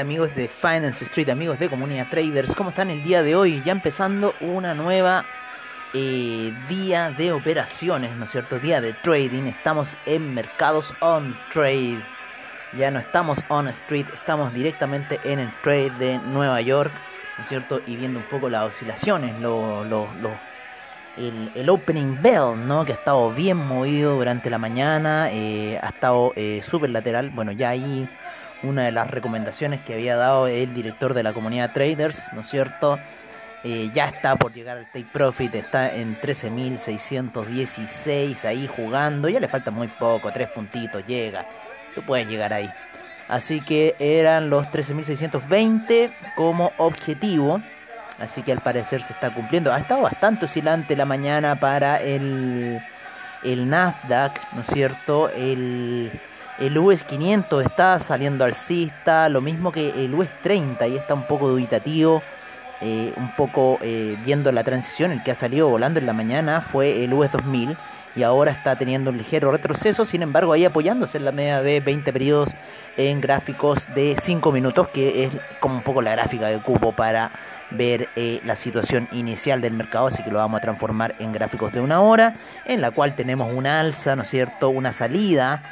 Amigos de Finance Street, amigos de Comunidad Traders, ¿cómo están el día de hoy? Ya empezando una nueva eh, día de operaciones, ¿no es cierto? Día de trading, estamos en mercados on trade, ya no estamos on street, estamos directamente en el trade de Nueva York, ¿no es cierto? Y viendo un poco las oscilaciones, lo, lo, el, opening bell, ¿no? Que ha estado bien movido durante la mañana, eh, ha estado eh, súper lateral, bueno, ya ahí una de las recomendaciones que había dado el director de la comunidad traders, ¿no es cierto? Eh, ya está por llegar al take profit, está en 13.616 ahí jugando, ya le falta muy poco, tres puntitos, llega, tú puedes llegar ahí. Así que eran los 13.620 como objetivo, así que al parecer se está cumpliendo. Ha estado bastante oscilante la mañana para el, el Nasdaq, ¿no es cierto? El el US 500 está saliendo alcista, lo mismo que el US 30, y está un poco dubitativo, eh, un poco eh, viendo la transición. El que ha salido volando en la mañana fue el US 2000 y ahora está teniendo un ligero retroceso, sin embargo ahí apoyándose en la media de 20 periodos en gráficos de 5 minutos, que es como un poco la gráfica de cupo para ver eh, la situación inicial del mercado, así que lo vamos a transformar en gráficos de una hora, en la cual tenemos una alza, ¿no es cierto?, una salida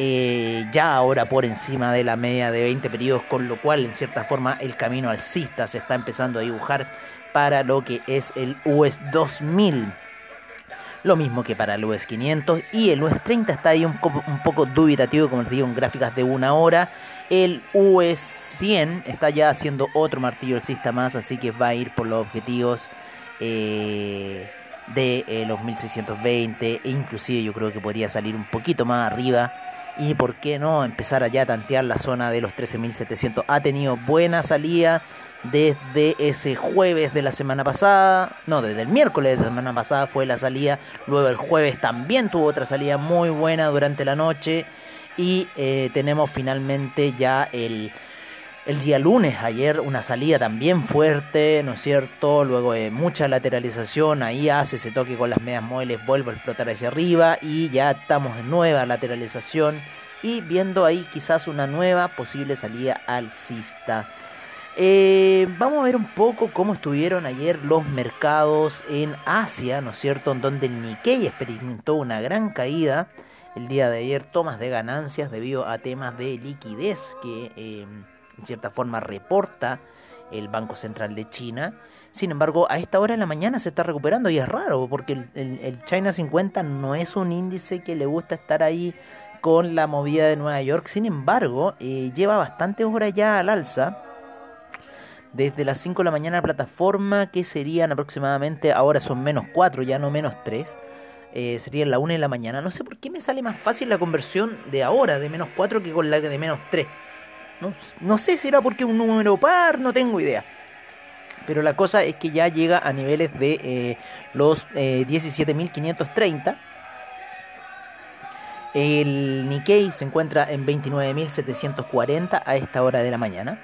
eh, ya ahora por encima de la media de 20 periodos, con lo cual en cierta forma el camino alcista se está empezando a dibujar para lo que es el US 2000. Lo mismo que para el US 500 y el US 30 está ahí un, un poco dubitativo, como les digo, en gráficas de una hora. El US 100 está ya haciendo otro martillo alcista más, así que va a ir por los objetivos eh, de eh, los 1620 e inclusive yo creo que podría salir un poquito más arriba y por qué no empezar allá a tantear la zona de los 13.700. Ha tenido buena salida desde ese jueves de la semana pasada, no, desde el miércoles de la semana pasada fue la salida, luego el jueves también tuvo otra salida muy buena durante la noche y eh, tenemos finalmente ya el, el día lunes, ayer una salida también fuerte, ¿no es cierto? Luego de mucha lateralización, ahí hace ese toque con las medias móviles, vuelve a explotar hacia arriba y ya estamos en nueva lateralización y viendo ahí quizás una nueva posible salida alcista. Eh, vamos a ver un poco cómo estuvieron ayer los mercados en Asia, ¿no es cierto? En donde el Nikkei experimentó una gran caída el día de ayer, tomas de ganancias debido a temas de liquidez que... Eh, en cierta forma reporta el Banco Central de China. Sin embargo, a esta hora de la mañana se está recuperando y es raro porque el, China 50 no es un índice que le gusta estar ahí con la movida de Nueva York. Sin embargo, eh, lleva bastantes horas ya al alza. Desde las 5 de la mañana la plataforma, que serían aproximadamente, ahora son menos 4, ya no menos 3. Eh, serían la 1 de la mañana. No sé por qué me sale más fácil la conversión de ahora, de menos 4, que con la de menos 3. No, sé si era porque un número par, no tengo idea. Pero la cosa es que ya llega a niveles de eh, los 17.530. Eh, El Nikkei se encuentra en 29.740 a esta hora de la mañana.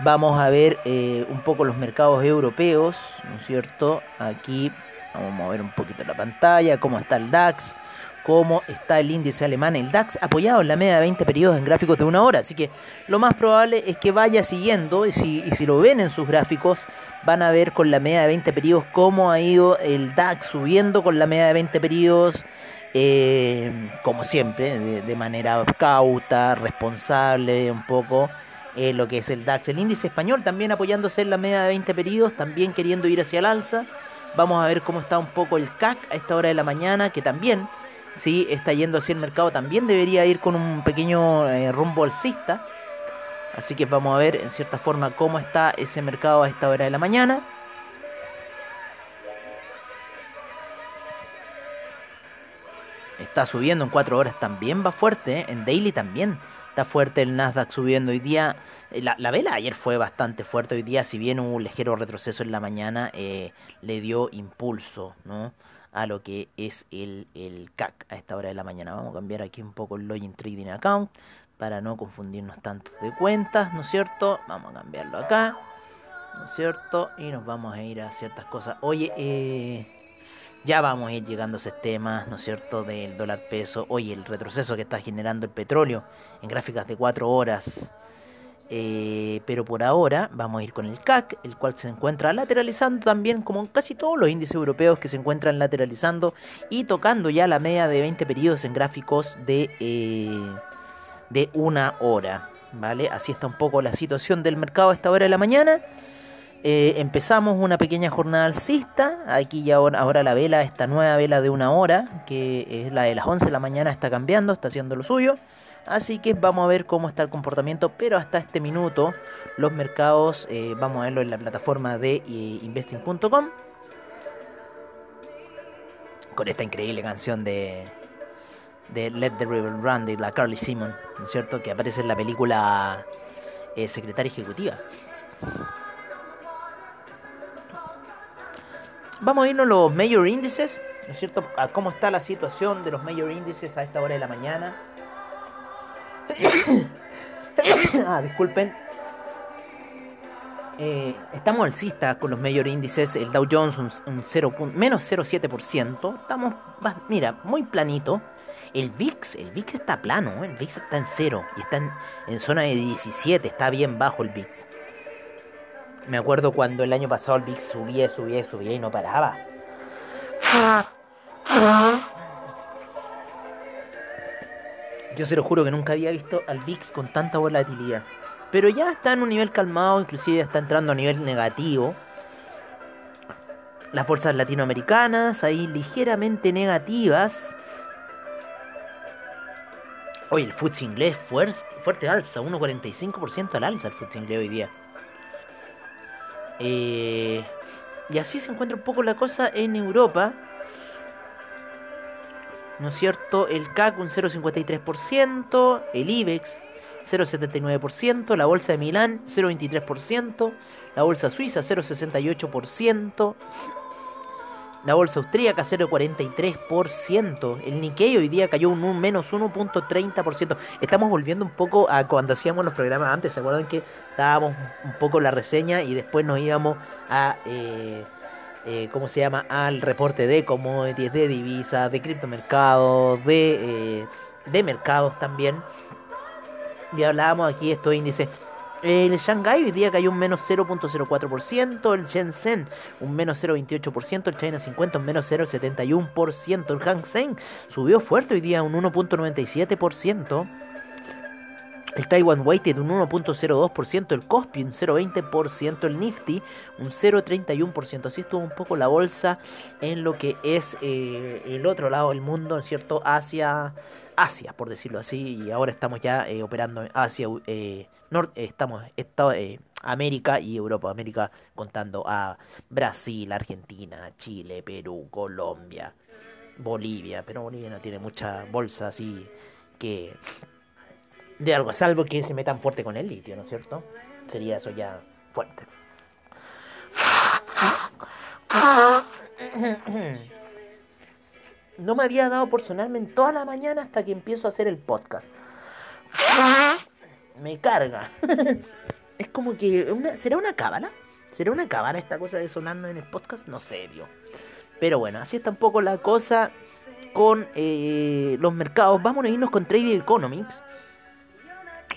Vamos a ver eh, un poco los mercados europeos, ¿no es cierto? Aquí vamos a mover un poquito la pantalla, cómo está el DAX cómo está el índice alemán, el DAX, apoyado en la media de 20 periodos en gráficos de una hora. Así que lo más probable es que vaya siguiendo, y si, si lo ven en sus gráficos, van a ver con la media de 20 periodos cómo ha ido el DAX subiendo con la media de 20 periodos. Eh, como siempre, de, manera cauta, responsable, un poco eh, lo que es el DAX. El índice español también apoyándose en la media de 20 periodos, también queriendo ir hacia el alza. Vamos a ver cómo está un poco el CAC a esta hora de la mañana, que también si está yendo hacia el mercado, también debería ir con un pequeño eh, rumbo alcista. Así que vamos a ver en cierta forma cómo está ese mercado a esta hora de la mañana. Está subiendo en 4 horas también va fuerte, ¿eh? en daily también está fuerte el Nasdaq subiendo hoy día. Eh, la, vela ayer fue bastante fuerte, hoy día si bien hubo un ligero retroceso en la mañana, eh, le dio impulso ¿no? A lo que es el, el CAC a esta hora de la mañana. Vamos a cambiar aquí un poco el Login Trading Account para no confundirnos tanto de cuentas, ¿no es cierto? Vamos a cambiarlo acá, ¿no es cierto? Y nos vamos a ir a ciertas cosas. Oye, eh, ya vamos a ir llegando a esos temas, ¿no es cierto?, del dólar peso. Oye, el retroceso que está generando el petróleo en gráficas de 4 horas. Eh, pero por ahora vamos a ir con el CAC, el cual se encuentra lateralizando también, como casi todos los índices europeos que se encuentran lateralizando y tocando ya la media de 20 periodos en gráficos de... Eh, de una hora. ¿Vale? Así está un poco la situación del mercado a esta hora de la mañana. Eh, empezamos una pequeña jornada alcista. Aquí ya ahora, ahora, la vela, esta nueva vela de una hora, que es la de las 11 de la mañana, está cambiando, está haciendo lo suyo. Así que vamos a ver cómo está el comportamiento. Pero hasta este minuto, los mercados, eh, vamos a verlo en la plataforma de eh, investing.com. Con esta increíble canción de, de Let the River Run de la Carly Simon, ¿no es cierto? Que aparece en la película eh, Secretaria Ejecutiva. Vamos a irnos a los mayor índices, ¿no es cierto? A cómo está la situación de los mayor índices a esta hora de la mañana. ah, disculpen. Eh, estamos alcistas con los mayor índices. El Dow Jones un, 0, menos 0,7%. Estamos, mira, muy planito. El VIX, el VIX está plano, ¿eh? el VIX está en cero y está en, zona de 17, está bien bajo el VIX. Me acuerdo cuando el año pasado el VIX subía, subía, subía y no paraba. Yo se lo juro que nunca había visto al VIX con tanta volatilidad. Pero ya está en un nivel calmado, inclusive está entrando a nivel negativo. Las fuerzas latinoamericanas ahí ligeramente negativas. Oye, el FTSE inglés fuerte, fuerte alza, 1,45% al alza el FTSE inglés hoy día. Eh, y así se encuentra un poco la cosa en Europa. ¿No es cierto? El CAC un 0,53%, el IBEX 0,79%, la bolsa de Milán 0,23%, la bolsa suiza 0,68%, la bolsa austríaca 0,43%. El Nikkei hoy día cayó un, menos 1.30%. Estamos volviendo un poco a cuando hacíamos los programas antes. ¿Se acuerdan que dábamos un poco la reseña y después nos íbamos a... Eh, eh, ¿Cómo se llama? Al reporte de commodities, de divisas, de criptomercados, de, eh, de mercados también. Y hablábamos aquí de estos índices el Shanghai hoy día cayó un menos 0.04%, el Shenzhen un menos 0.28%, el China 50 un menos 0.71%, el Hang Seng subió fuerte hoy día un 1.97%. El Taiwan Weighted un 1.02%, el Kospi un 0.20%, el Nifty un 0.31%. Así estuvo un poco la bolsa en lo que es eh, el otro lado del mundo, ¿cierto? Asia, Asia, por decirlo así. Y ahora estamos ya eh, operando en Asia, eh, estamos eh, América y Europa, América contando a Brasil, Argentina, Chile, Perú, Colombia, Bolivia, pero Bolivia no tiene mucha bolsa así que de algo, salvo que se metan fuerte con el litio, ¿no es cierto? Sería eso ya fuerte. No me había dado por sonarme en toda la mañana hasta que empiezo a hacer el podcast me carga. es como que. Una, ¿Será una cábala? ¿Será una cábala esta cosa de sonando en el podcast? No sé. Pero bueno, así está un poco la cosa con eh, los mercados. Vamos a irnos con Trading Economics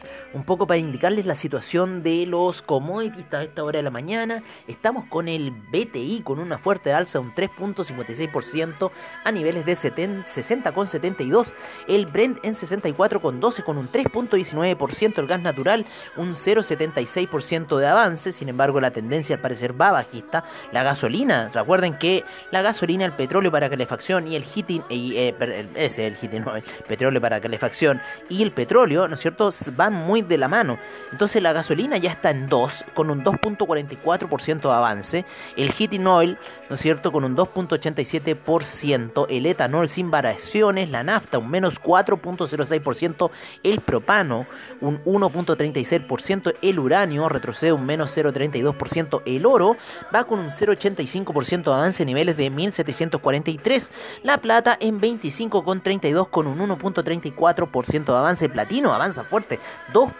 week. Un poco para indicarles la situación de los commodities a esta hora de la mañana. Estamos con el BTI con una fuerte alza, un 3.56% a niveles de 60,72. El Brent en 64,12 con un 3.19%. El gas natural un 0.76% de avance. Sin embargo, la tendencia al parecer va bajista. La gasolina, recuerden que la gasolina, el petróleo para calefacción y el heating, eh, ese el heating, no, el petróleo para calefacción y el petróleo, ¿no es cierto?, van muy de la mano. Entonces la gasolina ya está en 2, con un 2.44% de avance. El heating oil, ¿no es cierto?, con un 2.87%. El etanol sin variaciones. La nafta, un menos 4.06%. El propano, un 1.36%. El uranio retrocede un menos 0.32%. El oro va con un 0.85% de avance niveles de 1743. La plata en 25.32 con un 1.34% de avance. Platino avanza fuerte,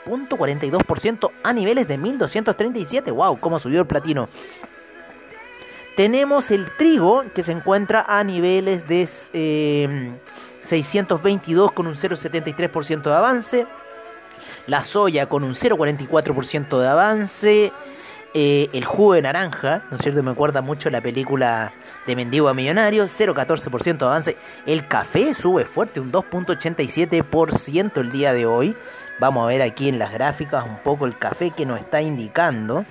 2.42% a niveles de 1237. ¡Wow! ¿Cómo subió el platino? Tenemos el trigo que se encuentra a niveles de 622 eh, con un 0,73% de avance. La soya con un 0,44% de avance. Eh, el jugo de naranja, ¿no es cierto? Me acuerda mucho la película de Mendigo a Millonario, 0,14% de avance. El café sube fuerte, un 2,87% el día de hoy. Vamos a ver aquí en las gráficas un poco el café que nos está indicando.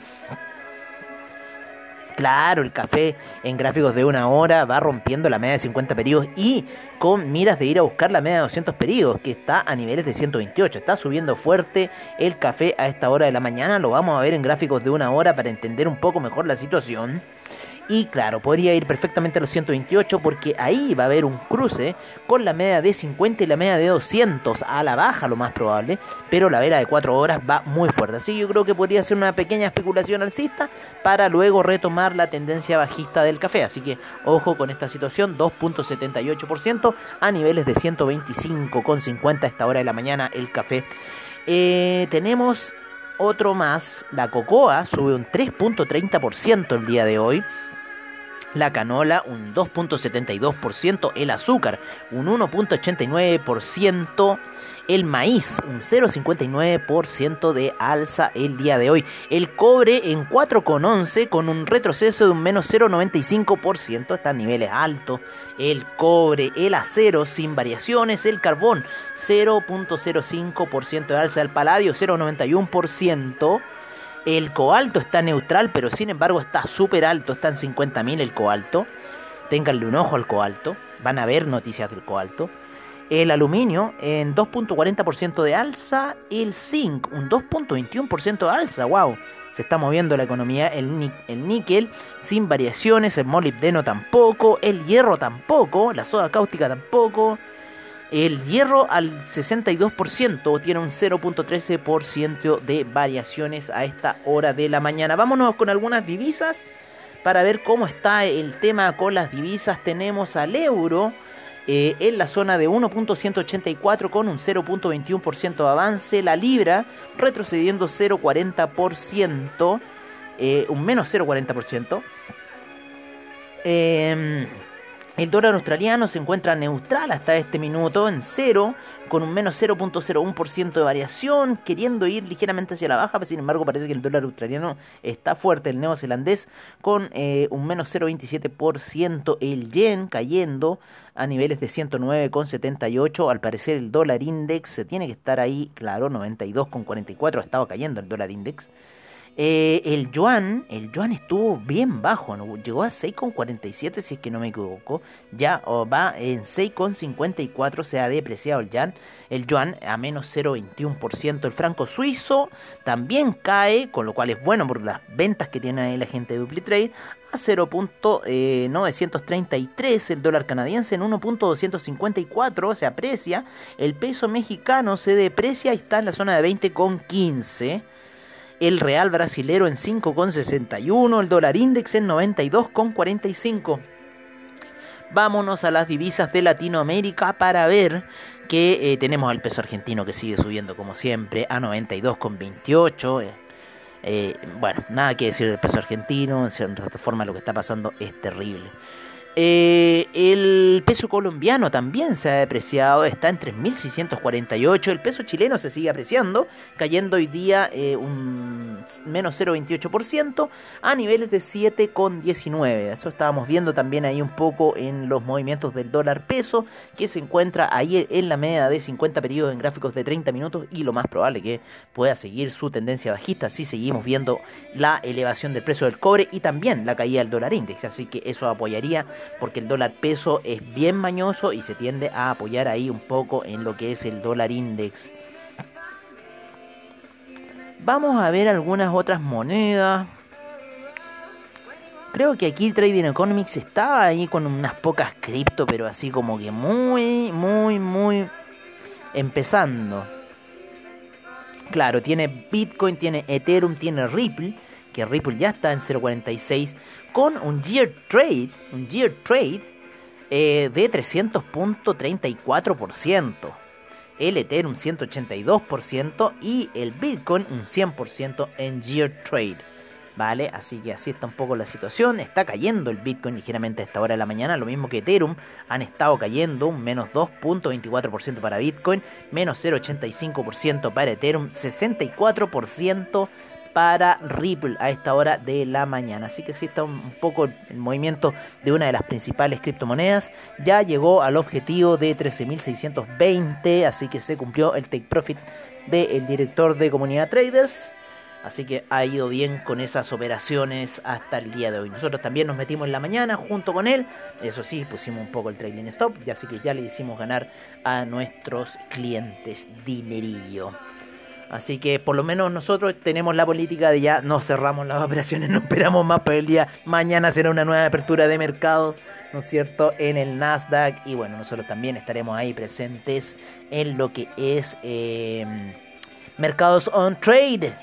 Claro, el café en gráficos de una hora va rompiendo la media de 50 periodos y con miras de ir a buscar la media de 200 periodos, que está a niveles de 128. Está subiendo fuerte el café a esta hora de la mañana. Lo vamos a ver en gráficos de una hora para entender un poco mejor la situación. Y claro, podría ir perfectamente a los 128 porque ahí va a haber un cruce con la media de 50 y la media de 200 a la baja lo más probable, pero la vela de 4 horas va muy fuerte. Así que yo creo que podría ser una pequeña especulación alcista para luego retomar la tendencia bajista del café. Así que ojo con esta situación, 2.78% a niveles de 125,50 a esta hora de la mañana el café. Eh, tenemos otro más, la cocoa sube un 3.30% el día de hoy la canola un 2.72%, el azúcar un 1.89%, el maíz un 0.59% de alza el día de hoy, el cobre en 4.11 con un retroceso de un menos 0.95%, está a niveles altos, el cobre, el acero sin variaciones, el carbón 0.05% de alza, el paladio 0.91%, el cobalto está neutral, pero sin embargo está súper alto, está en 50.000 el cobalto. Ténganle un ojo al cobalto, van a ver noticias del cobalto. El aluminio en 2.40% de alza, el zinc un 2.21% de alza, wow. Se está moviendo la economía, el, el níquel sin variaciones, el molibdeno tampoco, el hierro tampoco, la soda cáustica tampoco. El hierro al 62% tiene un 0.13% de variaciones a esta hora de la mañana. Vámonos con algunas divisas para ver cómo está el tema con las divisas. Tenemos al euro eh, en la zona de 1.184 con un 0.21% de avance. La libra retrocediendo 0.40%, eh, un menos 0.40%. Eh, el dólar australiano se encuentra neutral hasta este minuto en cero, con un menos 0.01% de variación, queriendo ir ligeramente hacia la baja, pero sin embargo parece que el dólar australiano está fuerte, el neozelandés con eh, un menos 0.27%, el yen cayendo a niveles de 109,78, al parecer el dólar index tiene que estar ahí, claro, 92,44, ha estado cayendo el dólar index. Eh, el yuan, el yuan estuvo bien bajo, llegó a 6,47 si es que no me equivoco. Ya va en 6,54, se ha depreciado el yuan, el yuan a menos 0,21%. El franco suizo también cae, con lo cual es bueno por las ventas que tiene ahí la gente de DupliTrade, a 0.933. El dólar canadiense en 1.254 se aprecia. El peso mexicano se deprecia y está en la zona de 20,15 el real brasilero en 5,61, el dólar index en 92,45. Vámonos a las divisas de Latinoamérica para ver que eh, tenemos al peso argentino que sigue subiendo como siempre a 92,28. Eh, eh, bueno, nada que decir del peso argentino, en cierta forma lo que está pasando es terrible. Eh, el peso colombiano también se ha depreciado, está en 3.648. El peso chileno se sigue apreciando, cayendo hoy día eh, un menos 0,28% a niveles de 7,19. Eso estábamos viendo también ahí un poco en los movimientos del dólar peso, que se encuentra ahí en la media de 50 periodos en gráficos de 30 minutos y lo más probable que pueda seguir su tendencia bajista si seguimos viendo la elevación del precio del cobre y también la caída del dólar índice. Así que eso apoyaría porque el dólar peso es bien mañoso y se tiende a apoyar ahí un poco en lo que es el dólar index. Vamos a ver algunas otras monedas. Creo que aquí el Trading Economics estaba ahí con unas pocas cripto, pero así como que muy, muy, muy empezando. Claro, tiene Bitcoin, tiene Ethereum, tiene Ripple, que Ripple ya está en 0.46, con un Year Trade, un Year Trade eh, de 300.34%. El Ethereum 182% y el Bitcoin un 100% en Year Trade. ¿vale? Así que así está un poco la situación. Está cayendo el Bitcoin ligeramente a esta hora de la mañana, lo mismo que Ethereum. Han estado cayendo un menos 2.24% para Bitcoin, menos 0.85% para Ethereum, 64% para Ripple a esta hora de la mañana. Así que sí está un poco el movimiento de una de las principales criptomonedas. Ya llegó al objetivo de 13.620, así que se cumplió el take profit del director de comunidad traders. Así que ha ido bien con esas operaciones hasta el día de hoy. Nosotros también nos metimos en la mañana junto con él. Eso sí, pusimos un poco el trailing stop. Y así que ya le hicimos ganar a nuestros clientes dinerillo. Así que por lo menos nosotros tenemos la política de ya no cerramos las operaciones, no esperamos más para el día. Mañana será una nueva apertura de mercados, ¿no es cierto? En el Nasdaq. Y bueno, nosotros también estaremos ahí presentes en lo que es eh, mercados on trade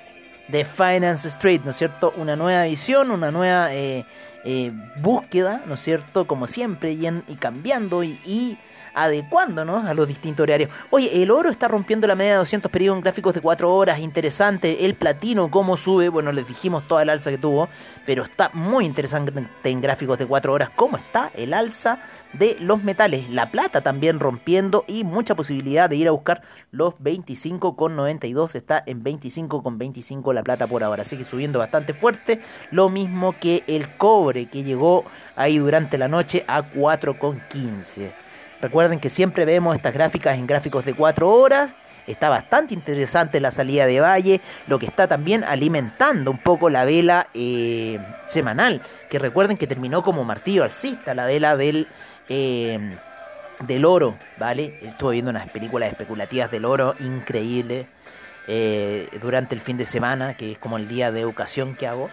de Finance Street, ¿no es cierto? Una nueva visión, una nueva eh, eh, búsqueda, ¿no es cierto? Como siempre, y, y cambiando y, y adecuándonos a los distintos horarios. Oye, el oro está rompiendo la media de 200 periodos en gráficos de 4 horas, interesante. El platino, cómo sube, bueno, les dijimos toda el alza que tuvo, pero está muy interesante en gráficos de 4 horas, cómo está el alza de los metales. La plata también rompiendo y mucha posibilidad de ir a buscar los 25,92. Está en 25,25 la plata por ahora, así que subiendo bastante fuerte. Lo mismo que el cobre que llegó ahí durante la noche a 4,15. Recuerden que siempre vemos estas gráficas en gráficos de 4 horas. Está bastante interesante la salida de Valle, lo que está también alimentando un poco la vela eh, semanal, que recuerden que terminó como martillo alcista, la vela del, eh, del oro, ¿vale? Estuve viendo unas películas especulativas del oro increíbles eh, durante el fin de semana, que es como el día de educación que hago.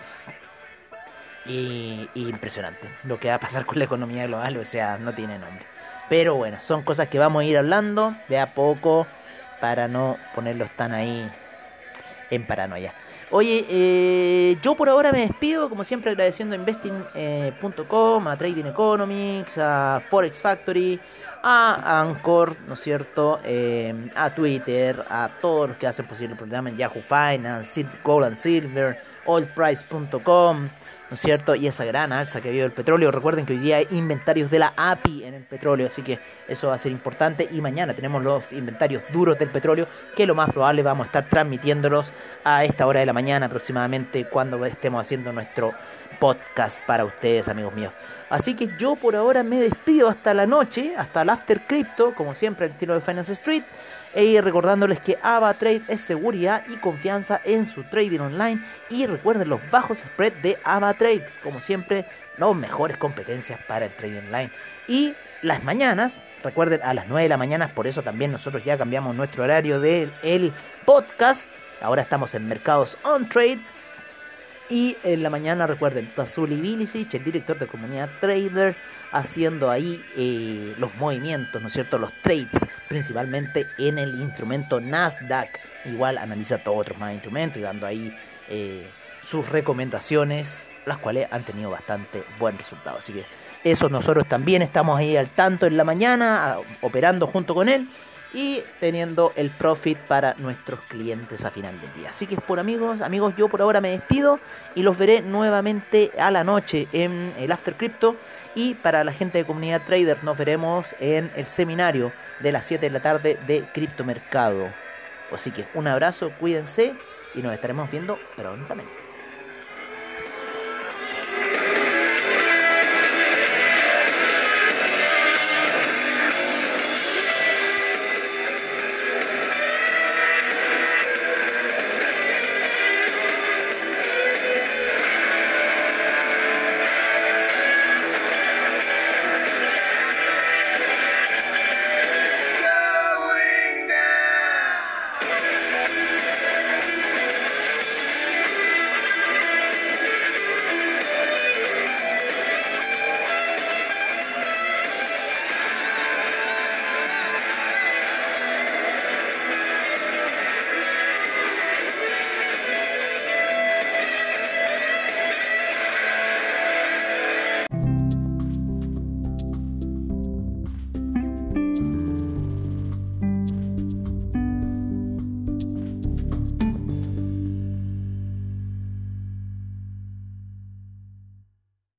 Y, y impresionante lo que va a pasar con la economía global, o sea, no tiene nombre. Pero bueno, son cosas que vamos a ir hablando de a poco para no ponerlos tan ahí en paranoia. Oye, eh, yo por ahora me despido, como siempre agradeciendo a investing.com, a Trading Economics, a Forex Factory, a Anchor, ¿no es cierto? Eh, a Twitter, a todos los que hacen posible el programa en Yahoo Finance, Gold and Silver, oilprice.com, ¿no es cierto? Y esa gran alza que ha habido el petróleo. Recuerden que hoy día hay inventarios de la API en el petróleo, así que eso va a ser importante. Y mañana tenemos los inventarios duros del petróleo, que lo más probable vamos a estar transmitiéndolos a esta hora de la mañana aproximadamente, cuando estemos haciendo nuestro podcast para ustedes, amigos míos. Así que yo por ahora me despido hasta la noche, hasta el After Crypto, como siempre, el estilo de Finance Street. Y recordándoles que AvaTrade es seguridad y confianza en su trading online. Y recuerden los bajos spread de AvaTrade, como siempre, las mejores competencias para el trading online. Y las mañanas, recuerden a las 9 de la mañana, por eso también nosotros ya cambiamos nuestro horario del el podcast. Ahora estamos en mercados on trade. Y en la mañana, recuerden, Tazuli Bilicic, el director de comunidad trader, haciendo ahí eh, los movimientos, ¿no es cierto? Los trades, principalmente en el instrumento Nasdaq. Igual analiza todos otros más instrumentos y dando ahí eh, sus recomendaciones, las cuales han tenido bastante buen resultado. Así que eso nosotros también estamos ahí al tanto en la mañana, operando junto con él y teniendo el profit para nuestros clientes a final del día. Así que por amigos, amigos, yo por ahora me despido y los veré nuevamente a la noche en el After Crypto y para la gente de comunidad trader nos veremos en el seminario de las 7 de la tarde de criptomercado. Así que un abrazo, cuídense y nos estaremos viendo prontamente.